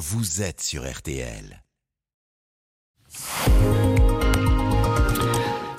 vous êtes sur RTL.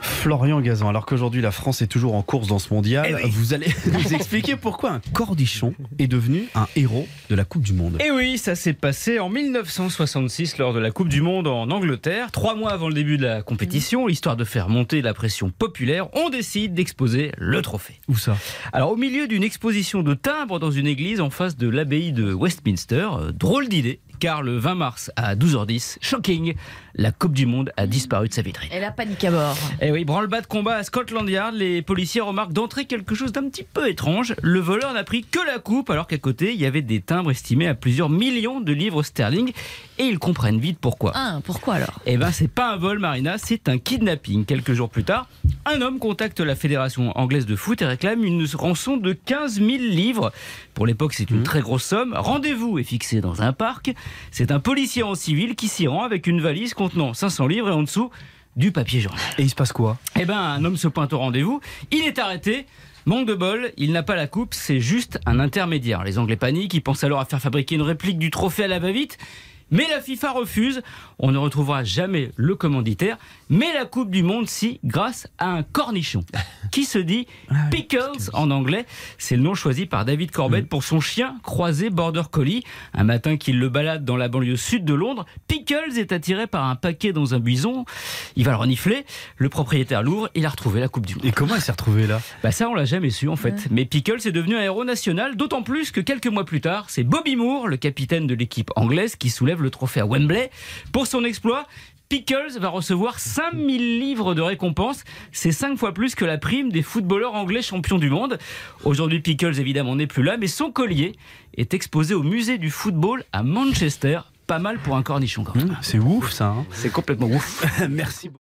Florian Gazan, alors qu'aujourd'hui la France est toujours en course dans ce mondial, Eh oui. vous allez nous expliquer pourquoi un cornichon est devenu un héros de la Coupe du Monde. Et oui, ça s'est passé en 1966 lors de la Coupe du Monde en Angleterre. Trois mois avant le début de la compétition, histoire de faire monter la pression populaire, on décide d'exposer le trophée. Où ça? Alors au milieu d'une exposition de timbres dans une église en face de l'abbaye de Westminster, euh, drôle d'idée, car le 20 mars à 12h10, shocking, la Coupe du Monde a disparu de sa vitrine. Et la panique à bord. Et oui, branle-bas de combat à Scotland Yard, les policiers remarquent d'entrée quelque chose d'un petit peu étrange. Le voleur n'a pris que la coupe, alors qu'à côté, il y avait des timbres estimés à plusieurs millions de livres sterling. Et ils comprennent vite pourquoi. Ah, pourquoi alors? Eh ben, c'est pas un vol, Marina, c'est un kidnapping. Quelques jours plus tard, un homme contacte la Fédération anglaise de foot et réclame une rançon de 15 000 livres. Pour l'époque, c'est une très grosse somme. Rendez-vous est fixé dans un parc. C'est un policier en civil qui s'y rend avec une valise contenant 500 livres et en dessous du papier journal. Et il se passe quoi? Eh ben, un homme se pointe au rendez-vous. Il est arrêté. Manque de bol, il n'a pas la coupe, c'est juste un intermédiaire. Les Anglais paniquent, ils pensent alors à faire fabriquer une réplique du trophée à la va-vite. Mais la FIFA refuse. On ne retrouvera jamais le commanditaire. Mais la Coupe du Monde, si, grâce à un cornichon qui se dit Pickles en anglais. C'est le nom choisi par David Corbett pour son chien croisé Border Collie. Un matin qu'il le balade dans la banlieue sud de Londres, Pickles est attiré par un paquet dans un buisson. Il va le renifler. Le propriétaire l'ouvre. Il a retrouvé la Coupe du Monde. Et comment il s'est retrouvé là? Bah ça, on l'a jamais su en fait. Mais Pickles est devenu un héros national, d'autant plus que quelques mois plus tard, c'est Bobby Moore, le capitaine de l'équipe anglaise, qui soulève le trophée à Wembley. Pour son exploit, Pickles va recevoir 5000 livres de récompense. C'est 5 fois plus que la prime des footballeurs anglais champions du monde. Aujourd'hui, Pickles évidemment n'est plus là, mais son collier est exposé au musée du football à Manchester. Pas mal pour un cornichon quand même. C'est ouf ça. hein C'est complètement ouf. Merci beaucoup.